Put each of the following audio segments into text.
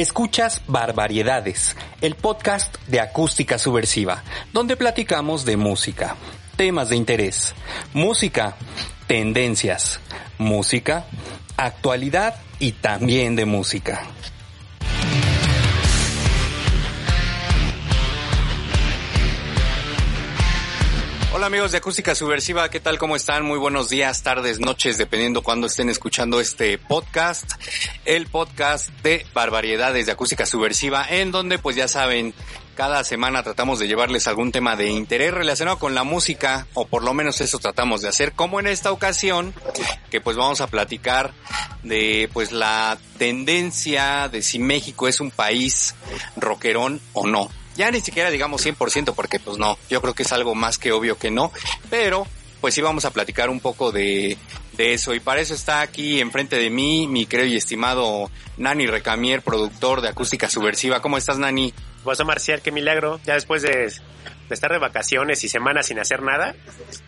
Escuchas Barbaridades, el podcast de acústica subversiva, donde platicamos de música, temas de interés, música, tendencias, música, actualidad y también de música. Hola amigos de Acústica Subversiva, ¿qué tal? ¿Cómo están? Muy buenos días, tardes, noches, dependiendo cuando estén escuchando este podcast. El podcast de Barbaridades de Acústica Subversiva, en donde pues ya saben, cada semana tratamos de llevarles algún tema de interés relacionado con la música, o por lo menos eso tratamos de hacer, como en esta ocasión, que pues vamos a platicar de pues la tendencia de si México es un país rockerón o no ya ni siquiera digamos 100% porque pues no, yo creo que es algo más que obvio que no, pero pues sí vamos a platicar un poco de, de eso y para eso está aquí enfrente de mí mi creo y estimado Nani Recamier, productor de Acústica Subversiva. ¿Cómo estás Nani? Pues Marcial, qué milagro, ya después de, de, estar de vacaciones y semanas sin hacer nada,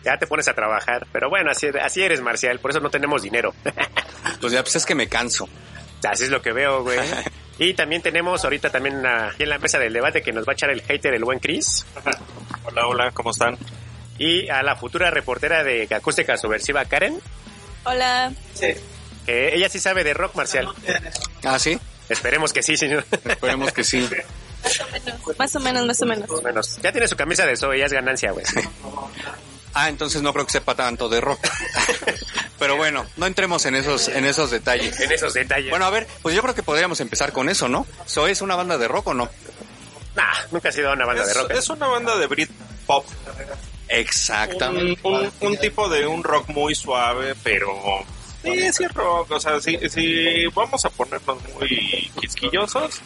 ya te pones a trabajar, pero bueno, así, así eres Marcial, por eso no tenemos dinero. pues ya pues es que me canso. Así es lo que veo, güey. Y también tenemos ahorita también aquí en la mesa del debate que nos va a echar el hater, el buen Chris. Hola, hola, ¿cómo están? Y a la futura reportera de Acústica Subversiva, Karen. Hola. Sí. Que ella sí sabe de rock marcial. ¿Ah, sí? Esperemos que sí, señor. Esperemos que sí. Más o menos, más o menos, más o menos. Ya tiene su camisa de Zoe, ya es ganancia, güey. Ah, entonces no creo que sepa tanto de rock. Pero bueno, no entremos en esos, en esos detalles. En esos detalles. Bueno, a ver, pues yo creo que podríamos empezar con eso, ¿no? ¿So es una banda de rock o no? Nah, nunca ha sido una banda es, de rock. Es una banda de Brit Pop. Exactamente. Un, un, un, tipo de un rock muy suave, pero sí, sí es rock. O sea, si, si vamos a ponernos muy quisquillosos,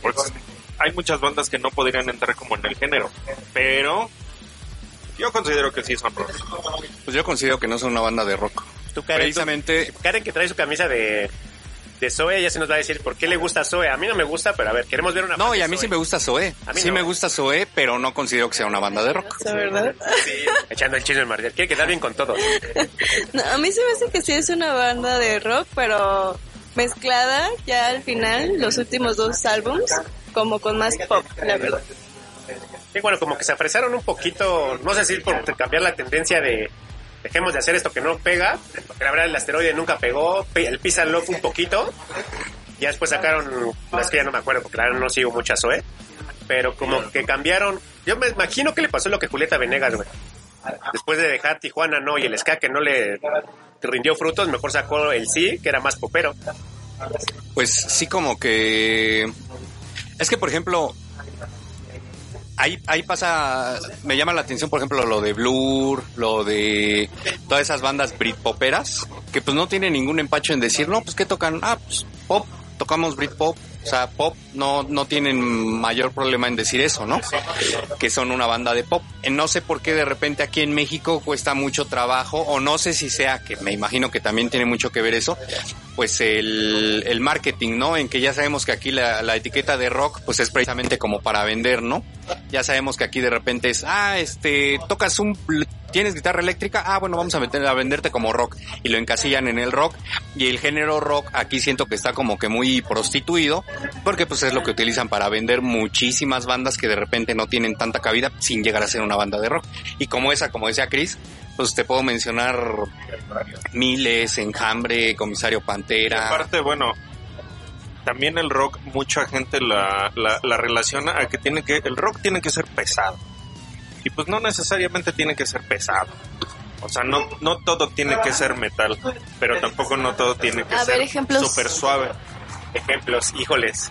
pues hay muchas bandas que no podrían entrar como en el género. Pero yo considero que sí son rock. Pues yo considero que no son una banda de rock. Tú, Karen, Precisamente. tú- Karen que trae su camisa de, de Zoe, ya se nos va a decir por qué le gusta Zoe. A mí no me gusta, pero a ver, queremos ver una No, y a mí sí Zoe. me gusta Zoé. A mí Sí no. me gusta Zoé, pero no considero que sea una banda de rock. menos, ¿verdad? Sí, echando el chisme Marcial. Quiere quedar bien con todo. No, a mí se me hace que sí es una banda de rock, pero mezclada ya al final, los últimos dos álbums, como con más pop, la verdad. Sí, bueno, como que se apresaron un poquito, no sé si por cambiar la tendencia de dejemos de hacer esto que no pega, porque la verdad el asteroide nunca pegó, pe- el Pisa Love un poquito, ya después sacaron, es que ya no me acuerdo, porque claro no sigo mucho a Zoe, pero como que cambiaron, yo me imagino que le pasó lo que Julieta Venegas. Después de dejar Tijuana no y el ska que no le rindió frutos, mejor sacó el sí, que era más popero. Pues sí, como que. Es que, por ejemplo. Ahí, ahí pasa, me llama la atención, por ejemplo, lo de Blur, lo de todas esas bandas Britpoperas, que pues no tienen ningún empacho en decir, no, pues ¿qué tocan? Ah, pues pop, tocamos Britpop, o sea, pop, no, no tienen mayor problema en decir eso, ¿no? Que son una banda de pop. Eh, No sé por qué de repente aquí en México cuesta mucho trabajo, o no sé si sea, que me imagino que también tiene mucho que ver eso, pues el, el marketing, ¿no? En que ya sabemos que aquí la, la etiqueta de rock, pues es precisamente como para vender, ¿no? Ya sabemos que aquí de repente es, ah, este, tocas un, tienes guitarra eléctrica, ah, bueno, vamos a meter, a venderte como rock. Y lo encasillan en el rock. Y el género rock aquí siento que está como que muy prostituido, porque pues es lo que utilizan para vender muchísimas bandas que de repente no tienen tanta cabida sin llegar a ser una banda de rock. Y como esa, como decía Chris, pues te puedo mencionar Miles, Enjambre, Comisario Y Pantera. aparte, bueno, también el rock, mucha gente la, la, la relaciona a que tiene que, el rock tiene que ser pesado. Y pues no necesariamente tiene que ser pesado. O sea, no, no todo tiene que ser metal, pero tampoco no todo tiene que A ser súper suave. Ejemplos, híjoles.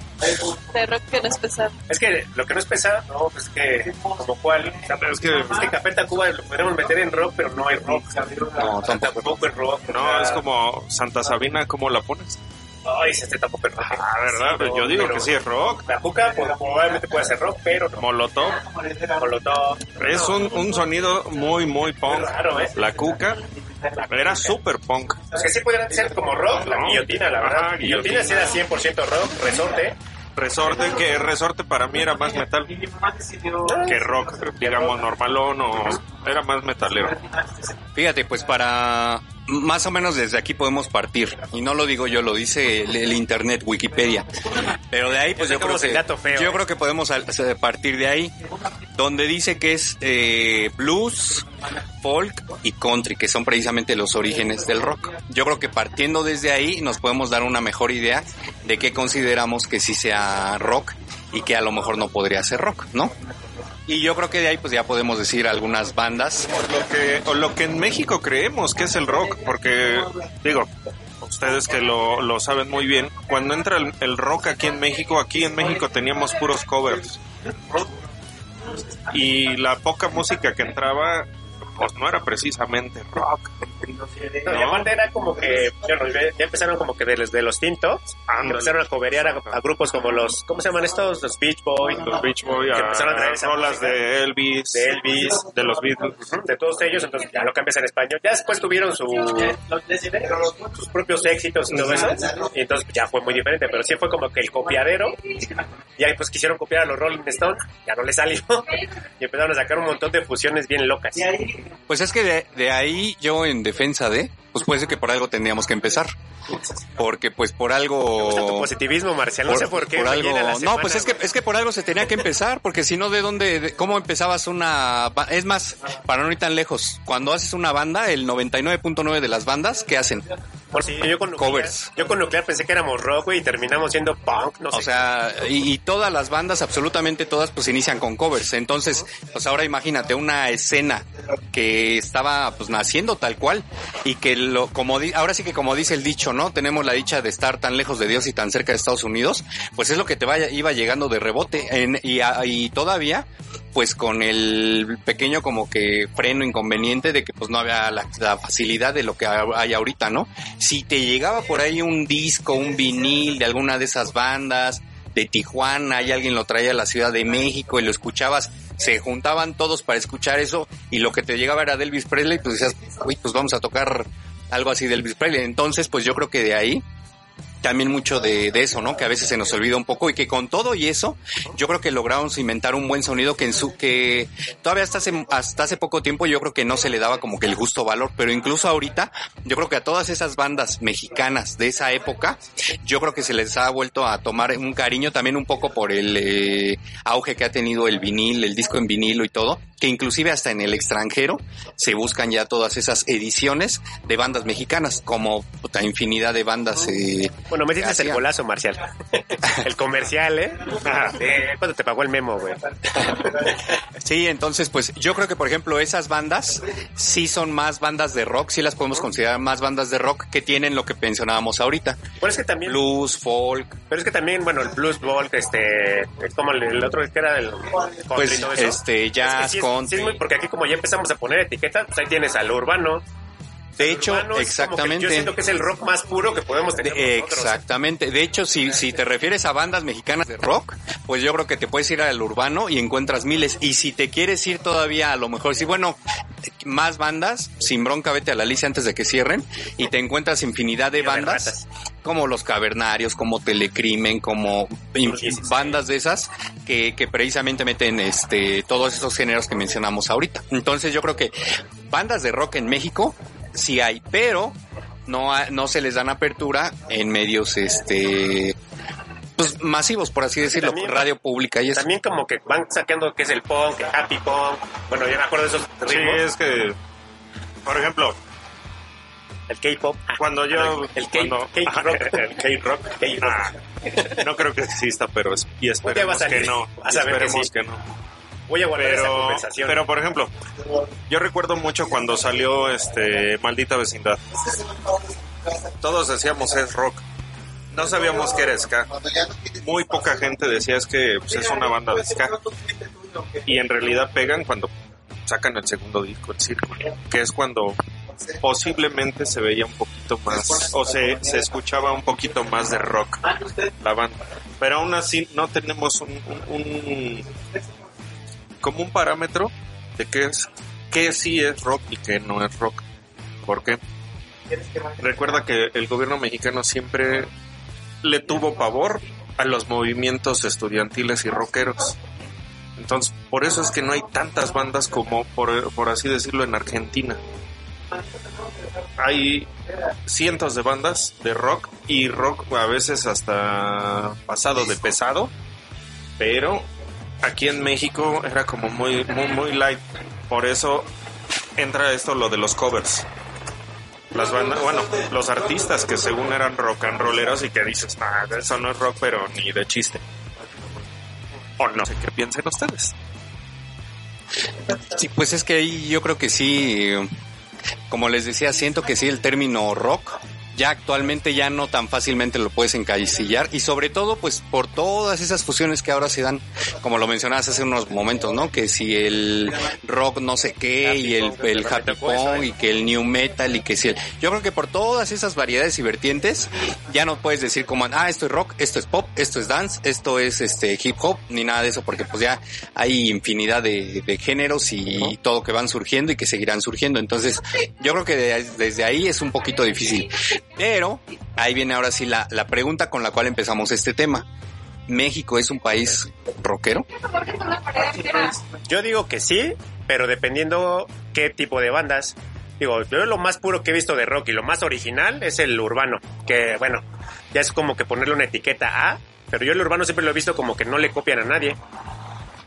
De rock que no es pesado. Es que lo que no es pesado, no, pues que como sea, Es que- es que Café Tacuba lo podríamos meter en rock, pero no es rock. No, tampoco es rock. o No, sea, es como Santa Sabina, ¿cómo la pones? Ay, este tampoco es rock. Ah, ¿verdad? Pero yo digo pero- que sí es rock. La Juca pues, probablemente puede ser rock, pero no. Molotov. Molotov. Es un, un sonido muy, muy punk. ¿eh? La cuca era super punk. Los que sí pudieran ser como rock, la No. guillotina, la verdad. Ajá, guillotina sí era 100% rock, resorte. Resorte, que resorte para mí era más metal que rock, digamos, normalón o era más metalero. Fíjate, pues para más o menos desde aquí podemos partir. Y no lo digo yo, lo dice el, el internet, Wikipedia. Pero de ahí, pues yo creo que, feo, yo ¿eh? creo que podemos partir de ahí, donde dice que es eh, blues, folk y country, que son precisamente los orígenes del rock. Yo creo que partiendo desde ahí nos podemos dar una mejor idea de qué consideramos que sí sea rock y que a lo mejor no podría ser rock, ¿no? Y yo creo que de ahí pues ya podemos decir algunas bandas Lo que, lo que en México creemos que es el rock, porque, digo, ustedes que lo, lo saben muy bien, cuando entra el, el rock aquí en México, aquí en México teníamos puros covers. Y la poca música que entraba, pues no era precisamente rock. No, y aparte era como que, bueno, ya empezaron como que de los, de los tintos, empezaron a coberear a, a grupos como los, ¿cómo se llaman estos? Los Beach Boys, Los Beach Boys, Que empezaron a traer esa rolas de Elvis, de Elvis, de los Beatles. De todos ellos, entonces ya lo cambias en español. Ya después tuvieron su, sus propios éxitos y todo eso, y entonces ya fue muy diferente, pero sí fue como que el copiadero, y ahí pues quisieron copiar a los Rolling Stones, ya no les salió, y empezaron a sacar un montón de fusiones bien locas. Pues es que de, de ahí yo en defensa de, pues puede ser que por algo tendríamos que empezar. Porque pues por Me gusta tu algo... positivismo, Marcial, no sé por qué. por algo, la no, semana, pues es que es que por algo se tenía que empezar, porque si no de dónde, de- cómo empezabas una, es más, para no ir tan lejos, cuando haces una banda, el 99.9 de las bandas, ¿qué hacen? Yo con nuclear, Covers. Yo con nuclear pensé que éramos rock, güey, y terminamos siendo punk, no sé. O sea, y, y todas las bandas, absolutamente todas, pues inician con covers. Entonces, pues ahora imagínate una escena que estaba pues naciendo tal cual y que lo, como di- ahora sí que como dice el dicho, ¿no? Tenemos la dicha de estar tan lejos de Dios y tan cerca de Estados Unidos, pues es lo que te vaya, iba llegando de rebote en, y, a- y todavía pues con el pequeño como que freno inconveniente de que pues no había la, facilidad de lo que hay ahorita, ¿no? Si te llegaba por ahí un disco, un vinil de alguna de esas bandas de Tijuana y alguien lo traía a la Ciudad de México y lo escuchabas, se juntaban todos para escuchar eso y lo que te llegaba era de Elvis Presley, pues decías, uy, pues vamos a tocar algo así de Elvis. Entonces, pues yo creo que de ahí también mucho de, de eso, ¿no? Que a veces se nos olvida un poco y que con todo y eso, yo creo que logramos inventar un buen sonido que en su, que todavía hasta hace, hasta hace poco tiempo yo creo que no se le daba como que el justo valor, pero incluso ahorita, yo creo que a todas esas bandas mexicanas de esa época, yo creo que se les ha vuelto a tomar un cariño también un poco por el eh, auge que ha tenido el vinil, el disco en vinilo y todo, que inclusive hasta en el extranjero se buscan ya todas esas ediciones de bandas mexicanas, como puta infinidad de bandas eh, Bueno, me dices el golazo, Marcial. el comercial, ¿eh? Eh, ¿Cuándo te pagó el memo, güey? Sí, entonces pues yo creo que por ejemplo esas bandas sí son más bandas de rock, sí las podemos considerar más bandas de rock que tienen lo que mencionábamos ahorita. Bueno, es que también, Blues, folk, pero es que también, bueno, el blues folk, este, es como el, el otro que era del pues este Es que jazz, sí es- sí muy- porque aquí como ya empezamos a poner etiquetas, pues ahí tienes al urbano. De hecho, exactamente. yo siento que es el rock más puro que podemos tener. Exactamente. De hecho, si, si te refieres a bandas mexicanas de rock, pues yo creo que te puedes ir al urbano y encuentras miles. Y si te quieres ir todavía, a lo mejor, sí, bueno, más bandas, sin bronca, vete a la lista antes de que cierren y te encuentras infinidad de bandas. Como Los Cavernarios, como Telecrimen, como Sí, sí, sí. bandas de esas que, que precisamente meten este todos esos géneros que mencionamos ahorita. Entonces yo creo que bandas de rock en México sí hay, pero no, no se les dan apertura en medios este pues masivos, por así decirlo, también- radio pública y eso. También como que van sacando que es el punk, el happy punk. Bueno, yo me acuerdo de esos Sí, ritmos. es que, por ejemplo, El K-pop. Ah, cuando yo... El K-rock. El K-rock. Ah, no creo que exista, pero es, y esperemos que no. Que esperemos sí. que no. Voy a guardar esa Pero, conversación. pero por ejemplo, yo recuerdo mucho cuando salió este Maldita Vecindad. Todos decíamos es rock. no sabíamos que era ska. Muy poca gente decía es que pues, es una banda de ska. Y en realidad pegan cuando sacan el segundo disco, el Círculo, que es cuando posiblemente se veía un poquito más, o se, se escuchaba un poquito más de rock la banda. Pero aún así no tenemos un, como un parámetro de qué es, qué sí es rock y qué no es rock. ¿Por qué? Recuerda que el gobierno mexicano siempre le tuvo pavor a los movimientos estudiantiles y rockeros. Entonces, por eso es que no hay tantas bandas como, por, por así decirlo, en Argentina. Hay cientos de bandas de rock y rock a veces hasta pasado de pesado, pero aquí en México era como muy, muy, light. Por eso entra esto lo de los covers. Las bandas, bueno, los artistas que según eran rock and rolleros y que dices, ah, eso no es rock, pero ni de chiste. O no sé qué piensen ustedes. Sí, pues es que ahí yo creo que sí, como les decía, siento que sí el término rock ya actualmente ya no tan fácilmente lo puedes encasillar y sobre todo pues por todas esas fusiones que ahora se dan, como lo mencionabas hace unos momentos, ¿no? Que si el rock no sé qué y el, el happy punk y que el new metal y que si el... Yo creo que por todas esas variedades y vertientes ya no puedes decir como, ah, esto es rock, esto es pop, esto es dance, esto es este hip hop, ni nada de eso, porque pues ya hay infinidad de, de géneros y todo que van surgiendo y que seguirán surgiendo. Entonces, yo creo que de- desde ahí es un poquito difícil. Pero ahí viene ahora sí la, la pregunta con la cual empezamos este tema. ¿México es un país rockero? Yo digo que sí, pero dependiendo qué tipo de bandas. Digo, yo lo más puro que he visto de rock y lo más original es el urbano, que bueno, ya es como que ponerle una etiqueta A, pero yo el urbano siempre lo he visto como que no le copian a nadie.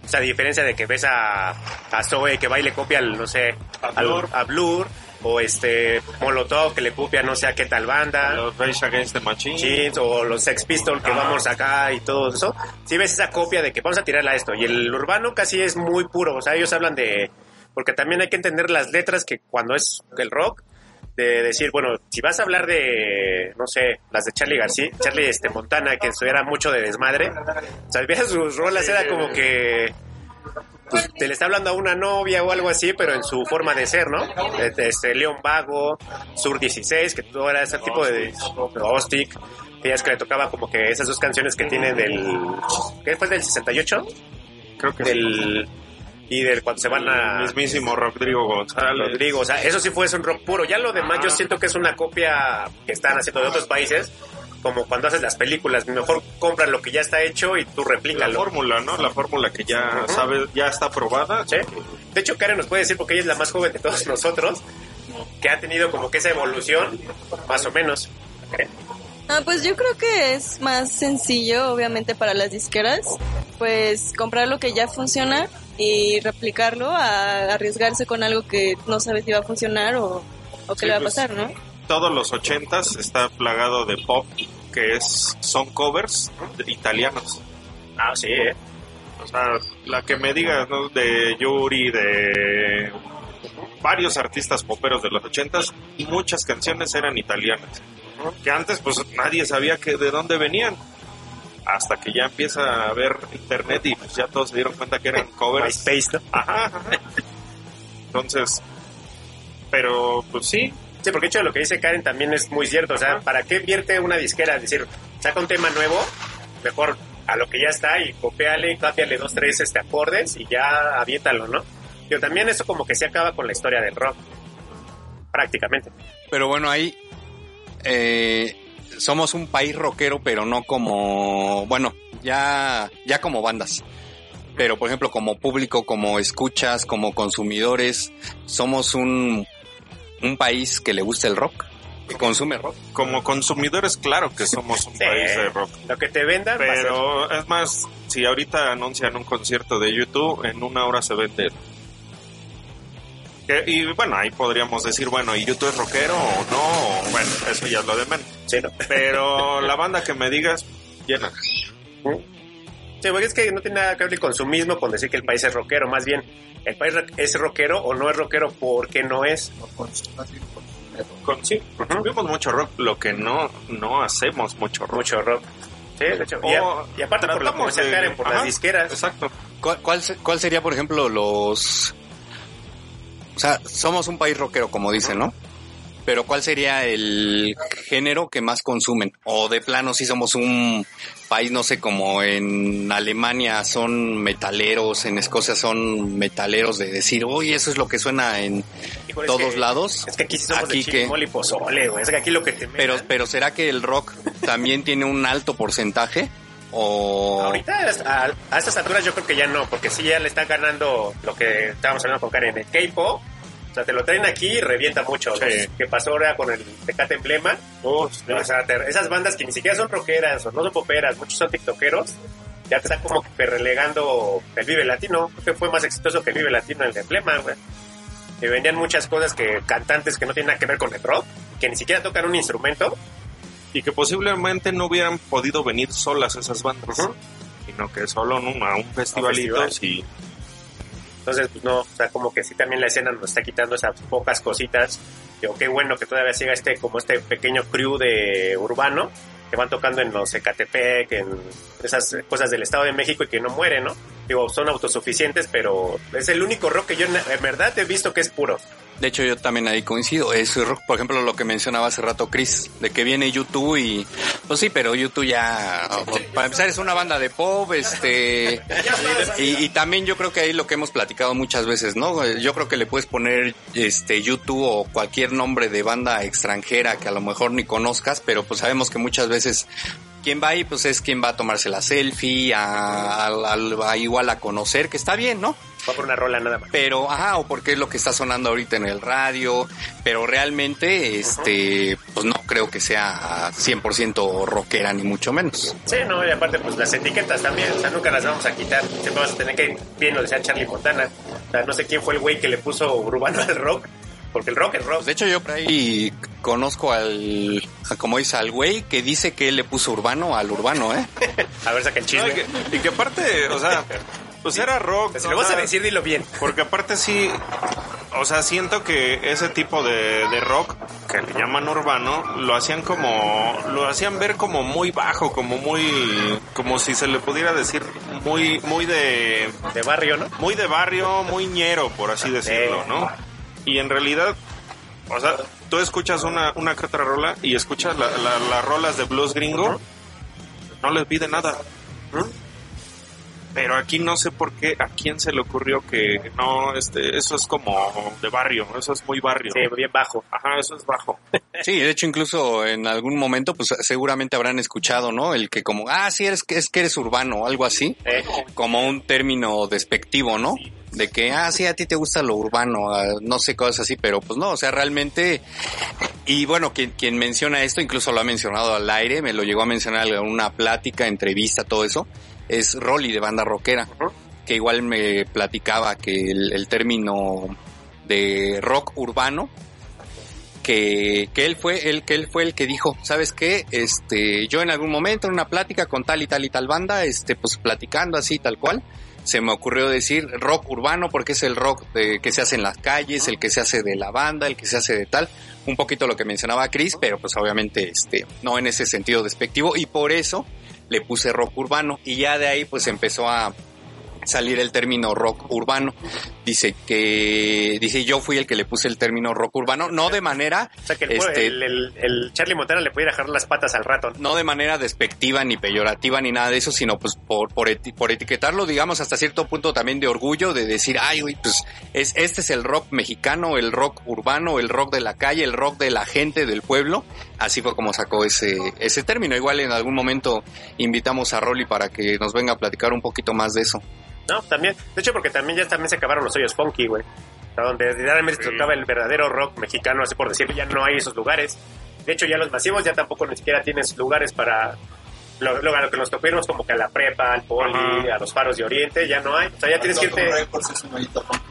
O sea, a diferencia de que ves a, a Zoe que va y le copia, al, no sé, al- Blur. a Blur, o este Molotov que le copia no sé a qué tal banda. Los Rage Against the Machine. O los Sex Pistols que vamos acá y todo eso. Si ves esa copia de que vamos a tirarla a esto. Y el urbano casi es muy puro. O sea, ellos hablan de. Porque también hay que entender las letras que cuando es el rock. De decir, bueno, si vas a hablar de, no sé, las de Charlie García, Charlie este, Montana, que era mucho de desmadre. O sea, sus rolas, era como que pues, te le está hablando a una novia o algo así, pero en su forma de ser, ¿no? Este, León Vago, Sur 16, que todo era ese tipo de Ostic, es que le tocaba como que esas dos canciones que tiene del... ¿Qué fue del 68? Creo que Del... Y del cuando se van a... mismísimo Rodrigo González. Rodrigo, o sea, eso sí fue un rock puro. Ya lo demás yo siento que es una copia que están haciendo de otros países, como cuando haces las películas, mejor compra lo que ya está hecho y tú La replícalo. fórmula, ¿no? La fórmula que ya sabes, ya está aprobada. ¿Sí? De hecho, Karen nos puede decir, porque ella es la más joven de todos nosotros, que ha tenido como que esa evolución, más o menos. Ah, pues yo creo que es más sencillo, obviamente, para las disqueras, pues comprar lo que ya funciona y replicarlo a arriesgarse con algo que no sabes si va a funcionar o, o qué Sí, le va a pues, pasar, ¿no? Todos los ochentas está plagado de pop, que es son covers de italianos. Ah, sí, ¿eh? O sea, la que me digas, ¿no? De Yuri, de varios artistas poperos de los ochentas, muchas canciones eran italianas. Que antes, pues nadie sabía que de dónde venían. Hasta que ya empieza a ver internet y pues ya todos se dieron cuenta que eran covers. MySpace, ¿no? Ajá, ajá. Entonces, pero pues sí, Sí, porque de hecho lo que dice Karen también es muy cierto. O sea, ¿para qué vierte una disquera? Es decir, saca un tema nuevo, mejor a lo que ya está y copiale, cámbiale dos, tres este, acordes y ya aviéntalo, ¿no? Pero también eso como que se acaba con la historia del rock. Prácticamente. Pero bueno, ahí eh, somos un país rockero, pero no como, bueno, ya, ya como bandas. Pero por ejemplo, como público, como escuchas, como consumidores, somos un, un país que le gusta el rock, que consume rock. como consumidores, claro que somos un Sí. país de rock. Lo que te vendan, va a ser- Pero es más, si ahorita anuncian un concierto de YouTube, en una hora se vende. Que- y bueno, ahí podríamos decir, bueno, ¿y YouTube es rockero o no? O, Bueno, eso ya es lo de menos. Sí, ¿no? Pero la banda que me digas, llena. Sí, porque es que no tiene nada que ver el consumismo con decir que el país es rockero. Más bien, el país es rockero o no es rockero porque no es. Con, sí, consumimos mucho rock, lo que no, no hacemos mucho rock. Mucho rock. Sí, de hecho. y, a- O y aparte por lo que se de- por Ajá, las disqueras. Exacto. ¿Cuál, cuál, se- cuál sería, por ejemplo, los... O sea, somos un país rockero, como dicen, ¿no? Pero ¿cuál sería el género que más consumen? O de plano, si somos un país, no sé, como en Alemania son metaleros, en Escocia son metaleros de decir, oye, eso es lo que suena en Híjole, es todos que- lados. Es que aquí sí somos Aquí de que- y pozole, güey. Es que aquí lo que te Pero, pero ¿será que el rock también tiene un alto porcentaje? O... Ahorita a, a estas alturas yo creo que ya no, porque sí ya le están ganando lo que estábamos hablando con Karen, el K-pop. O sea, te lo traen aquí y revienta mucho. Sí. Que pasó ahora con el Tecate Emblema. O sea, te- esas bandas que ni siquiera son rockeras o no son poperas, muchos son tiktokeros, ya te están como que relegando el Vive Latino. Creo que fue más exitoso que el Vive Latino el de Emblema, güey. Que vendían muchas cosas que cantantes que no tienen nada que ver con el rock, que ni siquiera tocan un instrumento. Y que posiblemente no hubieran podido venir solas esas bandas. Sino que solo en un, a un festivalito festival. sí. Entonces, pues no, o sea, como que sí también la escena nos está quitando esas pocas cositas. Digo, qué bueno que todavía siga este, como este pequeño crew de urbano que van tocando en los Ecatepec, en esas cosas del Estado de México y que no mueren, ¿no? Digo, son autosuficientes, pero es el único rock que yo en verdad he visto que es puro. De hecho, yo también ahí coincido. Es rock, por ejemplo, lo que mencionaba hace rato Chris, de que viene YouTube y, pues sí, pero YouTube ya, para empezar es una banda de pop, este, y, y también yo creo que ahí lo que hemos platicado muchas veces, ¿no? Yo creo que le puedes poner, este, YouTube o cualquier nombre de banda extranjera que a lo mejor ni conozcas, pero pues sabemos que muchas veces quien va ahí, pues es quien va a tomarse la selfie, a, a- a- igual a conocer, que está bien, ¿no? Va por una rola nada más. pero ajá o porque es lo que está sonando ahorita en el radio pero realmente este pues no creo que sea 100% rockera ni mucho menos Sí, no, y aparte, pues las etiquetas también, o sea, nunca las vamos a quitar. Siempre vamos a tener que, bien lo decía Charlie Montana, o sea, no sé quién fue el güey que le puso urbano al rock, porque el rock es rock. Pues, de hecho yo por ahí conozco al a- como dice al güey que dice que él le puso urbano al urbano eh A ver, saca el No, chisme. y, que, y que aparte, o sea, pues era rock. Si lo vas a decir, dilo bien. Porque aparte sí, o sea, siento que ese tipo de, de rock que le llaman urbano, lo hacían como, lo hacían ver como muy bajo, como muy, como si se le pudiera decir muy, muy de, De barrio, ¿no? muy de barrio, muy ñero, por así decirlo, ¿no? Y en realidad, o sea, tú escuchas una, una que otra rola y escuchas la- la- las rolas de blues gringo, no les pide nada. Pero aquí no sé por qué, a quién se le ocurrió que no, este, eso es como de barrio, eso es muy barrio. Sí, bien bajo. Ajá, eso es bajo. sí de hecho incluso en algún momento pues seguramente habrán escuchado no el que como ah sí eres que es que eres urbano algo así Eh, como un término despectivo, ¿no? De que, ah, sí, a ti te gusta lo urbano, no sé, cosas así, pero pues no, o sea, realmente, y bueno, quien, quien menciona esto, incluso lo ha mencionado al aire, me lo llegó a mencionar en una plática, entrevista, todo eso, es Rolly de banda rockera, que igual me platicaba que el, el término de rock urbano, que, que él fue el que él fue el que dijo, ¿sabes qué? Este, yo en algún momento en una plática con tal y tal y tal banda, este, pues platicando así tal cual, se me ocurrió decir rock urbano porque es el rock de- que se hace en las calles, el que se hace de la banda, el que se hace de tal, un poquito lo que mencionaba Chris, pero pues obviamente este, no en ese sentido despectivo y por eso le puse rock urbano. Y ya de ahí pues empezó a salir el término rock urbano. Dice que, dice yo fui el que le puse el término rock urbano, no de manera, o sea, que el, este, el, el- el Charlie Montana le pudiera dejar las patas al rato. ¿no? de manera despectiva ni peyorativa ni nada de eso, sino pues por, por, eti- por etiquetarlo, digamos, hasta cierto punto también de orgullo, de decir, ay, güey, pues es, este es el rock mexicano, el rock urbano, el rock de la calle, el rock de la gente, del pueblo. Así fue como sacó ese, ese término. Igual en algún momento invitamos a Rolly para que nos venga a platicar un poquito más de eso. No, también. De hecho, porque también ya también se acabaron los hoyos funky, güey. Donde realmente se tocaba el verdadero rock mexicano, así por decirlo, ya no hay esos lugares. De hecho, ya los masivos ya tampoco ni siquiera tienes lugares para... Lo, lo- a lo que nos topimos como que a la prepa, al poli, Ajá. a los faros de Oriente, ya no hay. O sea, ya tienes que irte...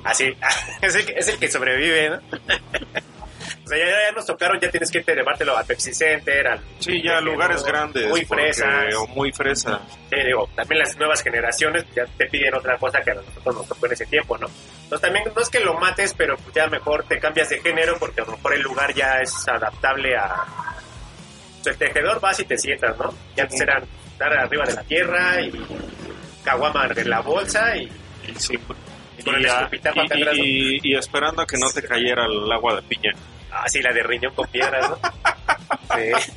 Así, es el, que- es el que sobrevive, ¿no? o sea, ya, ya nos tocaron, ya tienes que irte llevártelo a Pepsi Center, al Sí, ya lugares grandes. Muy fresas. O muy fresas. Sí, digo, también las nuevas generaciones ya te piden otra cosa que a nosotros nos tocó en ese tiempo, ¿no? Entonces también no es que lo mates, pero pues ya mejor te cambias de género porque a lo mejor el lugar ya es adaptable a... O sea, el tejedor vas y te sientas, ¿no? Ya antes eran estar arriba de la tierra y caguama en la bolsa y, Y, sí, y con el y, a- escupitajo acá y- atrás. ¿no? y- y esperando a que no te cayera el agua de piña. Ah, sí, la de riñón con piedras, ¿no? Sí.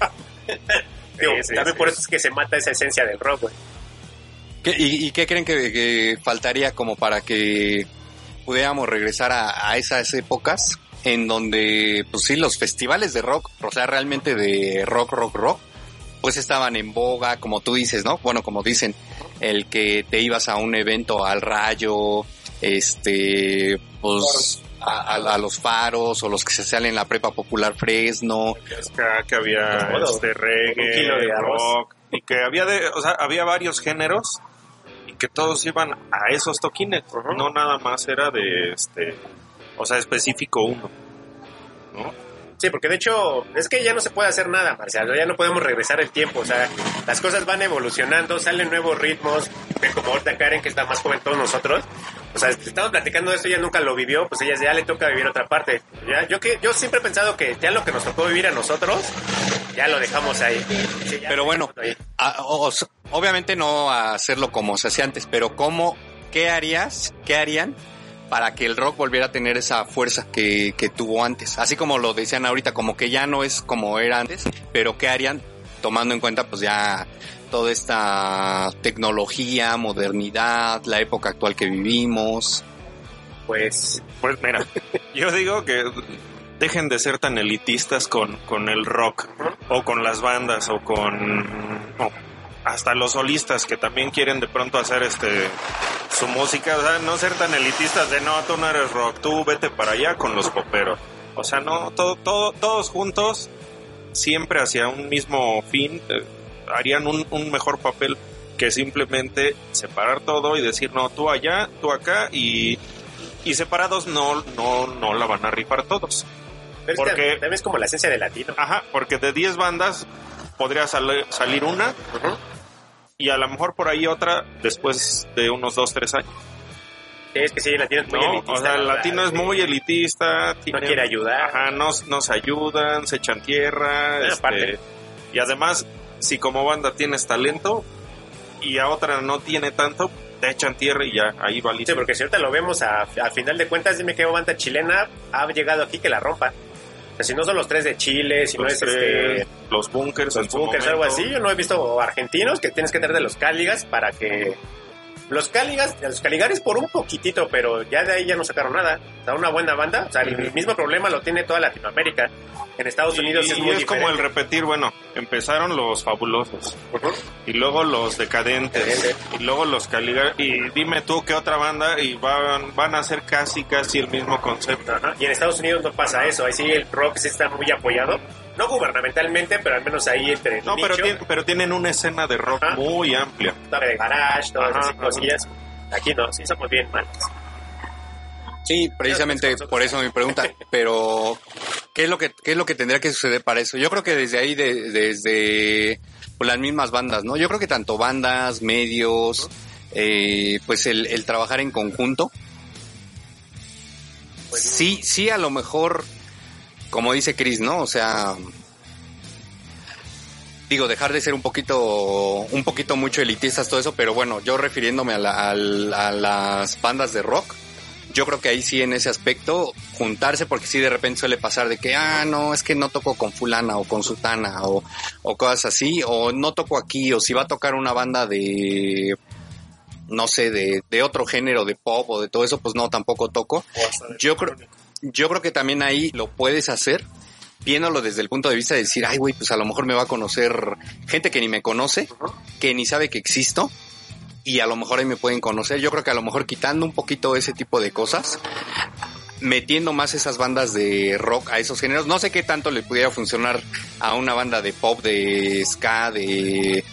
Digo, Sí, sí, también sí. por eso es que se mata esa esencia del rock, güey. ¿Qué- y, y qué creen que, que faltaría como para que pudiéramos regresar a, a esas épocas en donde, pues sí, los festivales de rock, o sea, realmente de rock, rock, rock, pues estaban en boga, como tú dices, ¿no? Bueno, como dicen, el que te ibas a un evento al rayo, este, pues a, a- a los faros o los que se salen en la prepa popular Fresno, que había Todo. este Un reggae, kilo de rock, y que había de, o sea, había varios géneros y que todos iban a esos toquines, no nada más era de este, o sea, específico uno, ¿no? Sí, porque de hecho es que ya no se puede hacer nada, Marcial. Ya no podemos regresar el tiempo. O sea, las cosas van evolucionando, salen nuevos ritmos. Como ahorita Karen, que está más joven que todos nosotros. O sea, estamos platicando de esto, ella nunca lo vivió, pues ella ya le toca vivir otra parte. Ya, yo que yo siempre he pensado que ya lo que nos tocó vivir a nosotros, ya lo dejamos ahí. Sí, Pero bueno. Ah, o- obviamente no hacerlo como se hacía antes, pero ¿cómo, qué harías, qué harían para que el rock volviera a tener esa fuerza que, que tuvo antes? Así como lo decían ahorita, como que ya no es como era antes, pero ¿qué harían tomando en cuenta pues ya toda esta tecnología, modernidad, la época actual que vivimos? pues Pues mira, yo digo que dejen de ser tan elitistas con, con el rock o con las bandas o con hasta los solistas que también quieren de pronto hacer este su música, o sea, no ser tan elitistas de no, tú no eres rock, tú vete para allá con los poperos. O sea, no, todo, todo, todos juntos, siempre hacia un mismo fin, eh, harían un, un mejor papel que simplemente separar todo y decir, no, tú allá, tú acá y y separados no, no, no la van a rifar todos. pero porque- también es como la esencia del latino. Ajá, porque de 10 bandas podría sal- salir una Ujú. y a lo mejor por ahí otra después de unos 2, 3 años. Sí, es que sí, el latino es muy ¿no? elitista. o sea, el la latino es muy elitista. No quiere ayudar. Ajá, nos, nos ayudan, se echan tierra. Este, y además, si como banda tienes talento y a otra no tiene tanto, te echan tierra y ya, ahí va Sí, porque si ahorita lo vemos a, a final de cuentas, dime qué banda chilena ha llegado aquí que la rompa. O sea, si no son los tres de Chile, si no es tres, este, los bunkers, los bunkers o algo momento. así, yo no he visto argentinos que tienes que tener de los Cáligas para que... Los Cáligas, los Caligares por un poquitito, pero ya de ahí ya no sacaron nada. O sea, una buena banda, o sea, el mismo problema lo tiene toda Latinoamérica. En Estados Unidos y, es y muy es como el repetir, bueno, empezaron los fabulosos, y luego los decadentes, y luego los Caligares, y dime tú qué otra banda, y van, van a hacer casi, casi el mismo concepto. Y en Estados Unidos no pasa eso, ahí sí el rock sí está muy apoyado. No gubernamentalmente, pero al menos ahí entre el No, pero, nicho. tien- pero tienen una escena de rock Ajá. muy amplia. de garage, todas Ajá, esas ajá. cosillas. Aquí no, sí somos bien mal. Sí, precisamente por eso mi pregunta. Pero, ¿qué es lo que qué es lo que tendría que suceder para eso? Yo creo que desde ahí, de- desde pues, las mismas bandas, ¿no? Yo creo que tanto bandas, medios, eh, pues el, el trabajar en conjunto. Pues, Sí, sí, a lo mejor, como dice Chris, ¿no? O sea, digo, dejar de ser un poquito, un poquito mucho elitistas, todo eso, pero bueno, yo refiriéndome a, la- al- a las bandas de rock, yo creo que ahí sí en ese aspecto juntarse porque sí de repente suele pasar de que ah no es que no toco con fulana o con sutana o, o cosas así o no toco aquí o si va a tocar una banda de no sé de, de otro género de pop o de todo eso pues no tampoco toco yo creo yo creo que también ahí lo puedes hacer viéndolo desde el punto de vista de decir ay güey pues a lo mejor me va a conocer gente que ni me conoce que ni sabe que existo y a lo mejor ahí me pueden conocer. Yo creo que a lo mejor quitando un poquito ese tipo de cosas, metiendo más esas bandas de rock a esos géneros. No sé qué tanto le pudiera funcionar a una banda de pop, de ska, de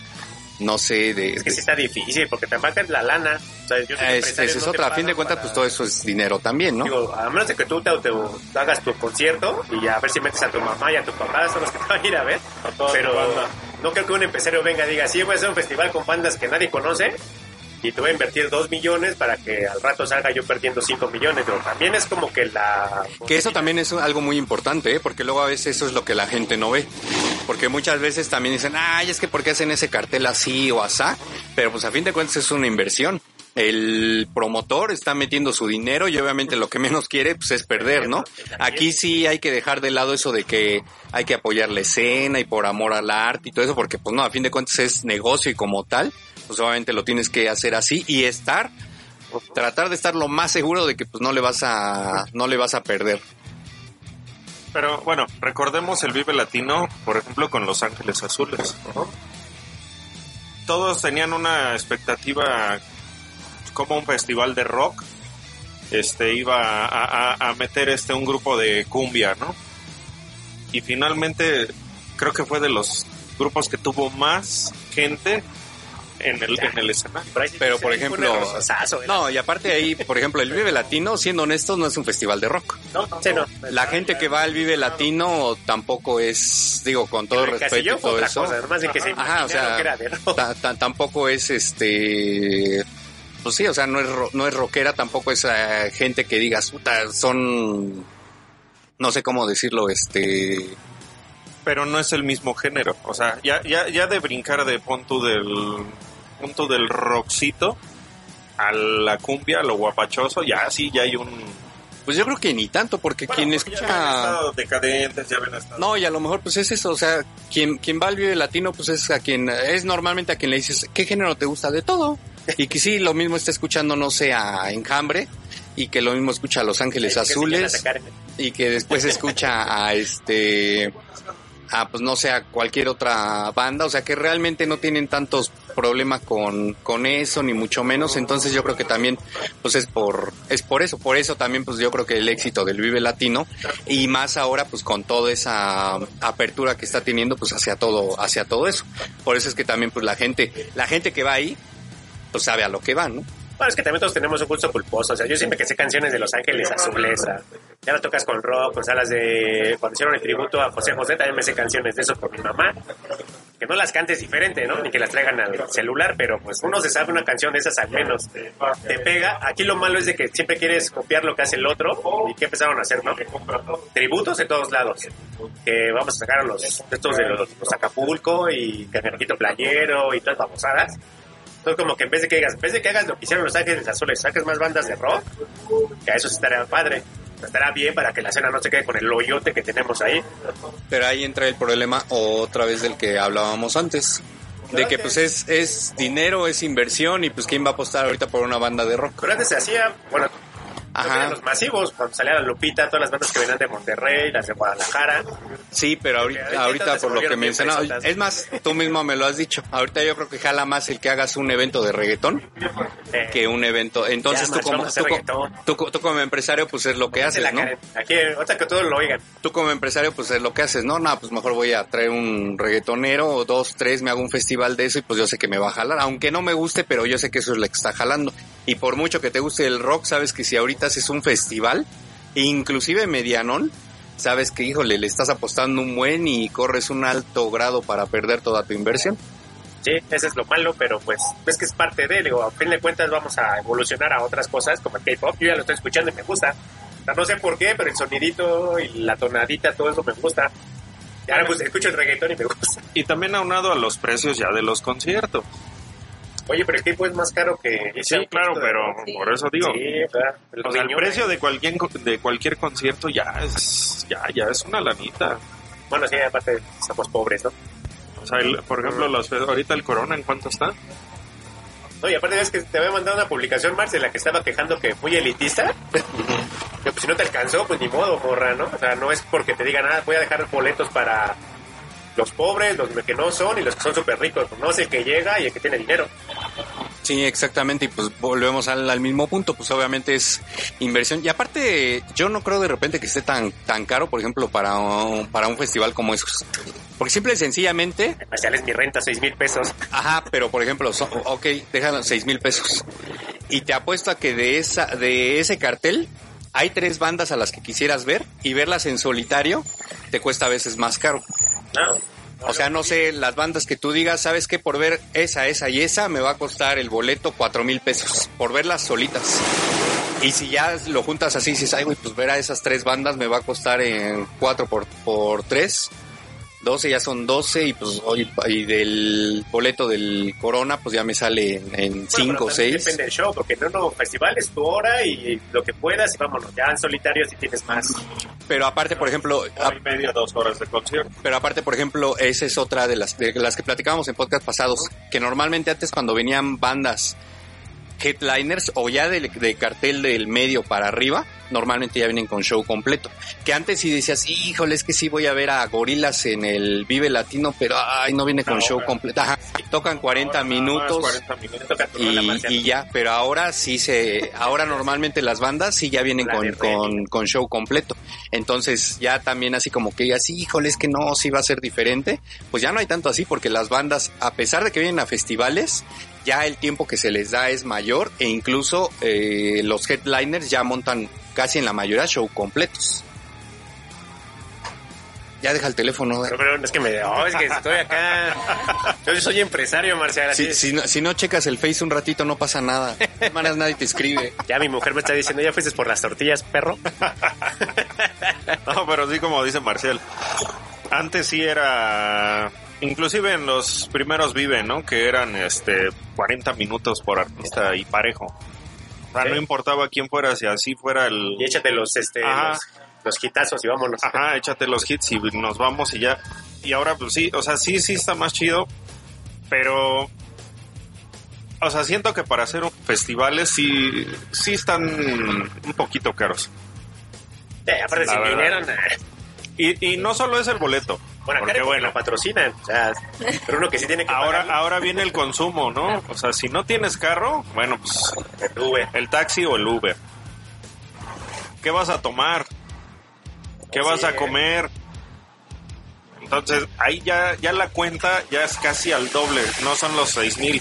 no sé, de, Es que sí está difícil porque te marcan la lana. O sea, yo Es, esa es no otra. A fin de cuentas, para- pues todo eso es dinero también, ¿no? Digo, a menos de que tú te, te- te hagas tu concierto y a ver si metes a tu mamá y a tu papá, son los que te van a ir a ver. Pero no creo que un empresario venga y diga, sí, voy a hacer un festival con bandas que nadie conoce y te voy a invertir dos millones para que al rato salga yo perdiendo cinco millones. Pero también es como que la... Que eso también es algo muy importante, ¿eh? porque luego a veces eso es lo que la gente no ve. Porque muchas veces también dicen, ay, es que ¿por qué hacen ese cartel así o asá? Pero pues a fin de cuentas es una inversión. El promotor está metiendo su dinero y obviamente lo que menos quiere pues es perder, ¿no? Aquí sí hay que dejar de lado eso de que hay que apoyar la escena y por amor al arte y todo eso, porque pues no, a fin de cuentas es negocio y como tal, pues obviamente lo tienes que hacer así y estar tratar de estar lo más seguro de que pues no le vas a no le vas a perder. Pero bueno, recordemos el Vive Latino, por ejemplo, con Los Ángeles Azules. Todos tenían una expectativa como un festival de rock. Este iba a, a- a meter este un grupo de cumbia, ¿no? Y finalmente creo que fue de los grupos que tuvo más gente en el, en el escenario. Pero, por ejemplo. No, y aparte de ahí, por ejemplo, el Vive Latino, siendo honestos, no es un festival de rock. Sí, no. La gente que va al Vive Latino tampoco es, digo, con todo El respeto y todo otra eso, cosa, nomás de que se Ajá, o sea, imaginaron que era de rock. ta- ta- tampoco es este pues sí, o sea, no es ro- no es rockera, tampoco es eh, gente que digas, puta, son no sé cómo decirlo, este pero no es el mismo género. O sea, ya, ya, ya de brincar de punto del punto del rockcito a la cumbia, a lo guapachoso, ya sí, ya hay un... pues yo creo que ni tanto porque Bueno, quien porque ya escucha habían estado decadentes, ya habían estado... No, y a lo mejor pues es eso, o sea, quien, quien va al Vive Latino pues es a quien, es normalmente a quien le dices, ¿qué género te gusta? De todo. Y que sí, lo mismo está escuchando, no sé, a Enjambre, y que lo mismo escucha a Los Ángeles Azules, y que después escucha a este, a pues no sé, a cualquier otra banda, o sea que realmente no tienen tantos problemas con, con eso, ni mucho menos, entonces yo creo que también pues es por, es por eso, por eso también pues yo creo que el éxito del Vive Latino, y más ahora pues con toda esa apertura que está teniendo pues hacia todo, hacia todo eso, por eso es que también pues la gente, la gente que va ahí, pues sabe a lo que va, ¿no? Bueno, es que también todos tenemos un gusto culposo. O sea, yo siempre que sé canciones de Los Ángeles Azules, sea, ya lo tocas con rock, con salas de. Cuando hicieron el tributo a José José, también me sé canciones de eso por mi mamá. Que no las cantes diferente, ¿no? Ni que las traigan al celular, pero pues uno se sabe una canción de esas al menos. Te pega. Aquí lo malo es de que siempre quieres copiar lo que hace el otro. ¿Y qué empezaron a hacer, no? Tributos de todos lados. Que vamos a sacar a los estos de los, los Acapulco y Canarquito Playero y todas las babosadas. Entonces, como que en vez de que hagas, en vez de que hagas lo que hicieron los Ángeles Azules, saques más bandas de rock, que a eso estaría padre. Estará bien para que la escena no se quede con el hoyote que tenemos ahí. Pero ahí entra el problema otra vez del que hablábamos antes. De que pues es, es dinero, es inversión y pues quién va a apostar ahorita por una banda de rock. Pero antes se hacía, bueno, Ajá. los masivos, cuando salía la Lupita, todas las bandas que venían de Monterrey, las de Guadalajara. Sí, pero ahorita, ahorita por lo que mencionaba, es más, tú mismo me lo has dicho. Ahorita yo creo que jala más el que hagas un evento de reggaetón eh, que un evento. Entonces tú como, tú, como empresario pues es lo que haces, ¿no? Karen. Aquí, ahorita que todos lo oigan. Tú como empresario pues es lo que haces, ¿no? No, pues mejor voy a traer un reggaetonero o dos, tres, me hago un festival de eso y pues yo sé que me va a jalar. Aunque no me guste, pero yo sé que eso es lo que está jalando. Y por mucho que te guste el rock, sabes que si ahorita haces un festival, inclusive medianón, sabes que, híjole, le estás apostando un buen y corres un alto grado para perder toda tu inversión. Sí, ese es lo malo, pero pues es que es parte de, digo, a fin de cuentas vamos a evolucionar a otras cosas como el K-pop. Yo ya lo estoy escuchando y me gusta. O sea, no sé por qué, pero el sonidito y la tonadita, todo eso me gusta. Y ahora pues escucho el reggaetón y me gusta. Y también aunado a los precios ya de los conciertos. Oye, pero el K-pop es más caro que... Sí, claro, pero Sí. por eso digo. Sí, claro. O sea, el precio de cualquier de cualquier concierto ya es ya ya es una lanita. Bueno, sí, aparte somos pobres, ¿no? O sea, el- por ejemplo, los, ahorita el Corona, ¿en cuánto está? No, y aparte ves que te había mandado una publicación, Marce, en la que estaba quejando que muy elitista. Pero pues si no te alcanzó, pues ni modo, morra, ¿no? O sea, no es porque te digan, ah, voy a dejar boletos para los pobres, los que no son y los que son súper ricos. No es el que llega y el que tiene dinero. Sí, exactamente, y pues volvemos al, al mismo punto, pues obviamente es inversión. Y aparte, yo no creo de repente que esté tan, tan caro, por ejemplo, para, un- para un festival como esos. Porque simple y sencillamente, Marcial es mi renta, seis mil pesos. ajá, pero por ejemplo, ok, déjalo seis mil pesos. Y te apuesto a que de esa, de ese cartel hay tres bandas a las que quisieras ver y verlas en solitario te cuesta a veces más caro. No. O sea, no sé, las bandas que tú digas, ¿sabes qué? Por ver esa, esa y esa me va a costar el boleto cuatro mil pesos. Por verlas solitas. Y si ya lo juntas así, dices, ay, güey, pues ver a esas tres bandas me va a costar en cuatro por, por tres. 12 ya son 12 y pues oye, y del boleto del Corona pues ya me sale en- en Bueno, 5 pero o también 6. Depende del show, porque no, no, festival es tu hora y lo que puedas y vámonos. Ya en solitario si tienes más. Pero aparte, por ejemplo, Hora y media, dos horas de concierto. Pero aparte, por ejemplo, esa es otra de las, de las que platicábamos en podcast pasados, que normalmente antes cuando venían bandas headliners o ya de, de cartel del medio para arriba, normalmente ya vienen con show completo. Que antes sí decías, híjole, es que sí voy a ver a Gorilas en el Vive Latino, pero ay, no viene con show completo. Ajá, tocan 40 Ahora nada más minutos. 40 minutos. Y, y ya, pero ahora sí se, ahora normalmente las bandas sí ya vienen con, con, con show completo. Entonces ya también así como que digas, híjole, es que no, sí va a ser diferente. Pues ya no hay tanto así porque las bandas, a pesar de que vienen a festivales, ya el tiempo que se les da es mayor e incluso eh, los headliners ya montan casi en la mayoría show completos. Ya deja el teléfono. Pero, pero es que me. oh, es que estoy acá. Yo soy empresario, Marcial. Así Si, no, si no checas el Face un ratito no pasa nada. De maneras nadie te escribe. Ya mi mujer me está diciendo, ya fuiste por las tortillas, perro. No, pero sí como dice Marcial. Antes sí era inclusive en los primeros Vive, ¿no? Que eran este 40 minutos por artista y parejo. O sea, Sí. no importaba quién fuera, si así fuera el Y échate los, este, Ajá. los, los hitazos y vámonos. Ajá, échate los hits y nos vamos y ya. Y ahora, pues sí, o sea, sí, sí está más chido, pero. O sea, siento que para hacer un- festivales sí, sí están un poquito caros. Eh, aparte, sin dinero, nah. Y, y no solo es el boleto. Bueno, porque porque bueno, la patrocinan. O sea, pero uno que sí tiene que ahora, pagar ahora viene el consumo, ¿no? O sea, si no tienes carro, bueno, pues el Uber. el taxi o el Uber. ¿Qué vas a tomar? ¿Qué Sí, vas a comer? Entonces, ahí ya, ya la cuenta ya es casi al doble, no son los seis mil.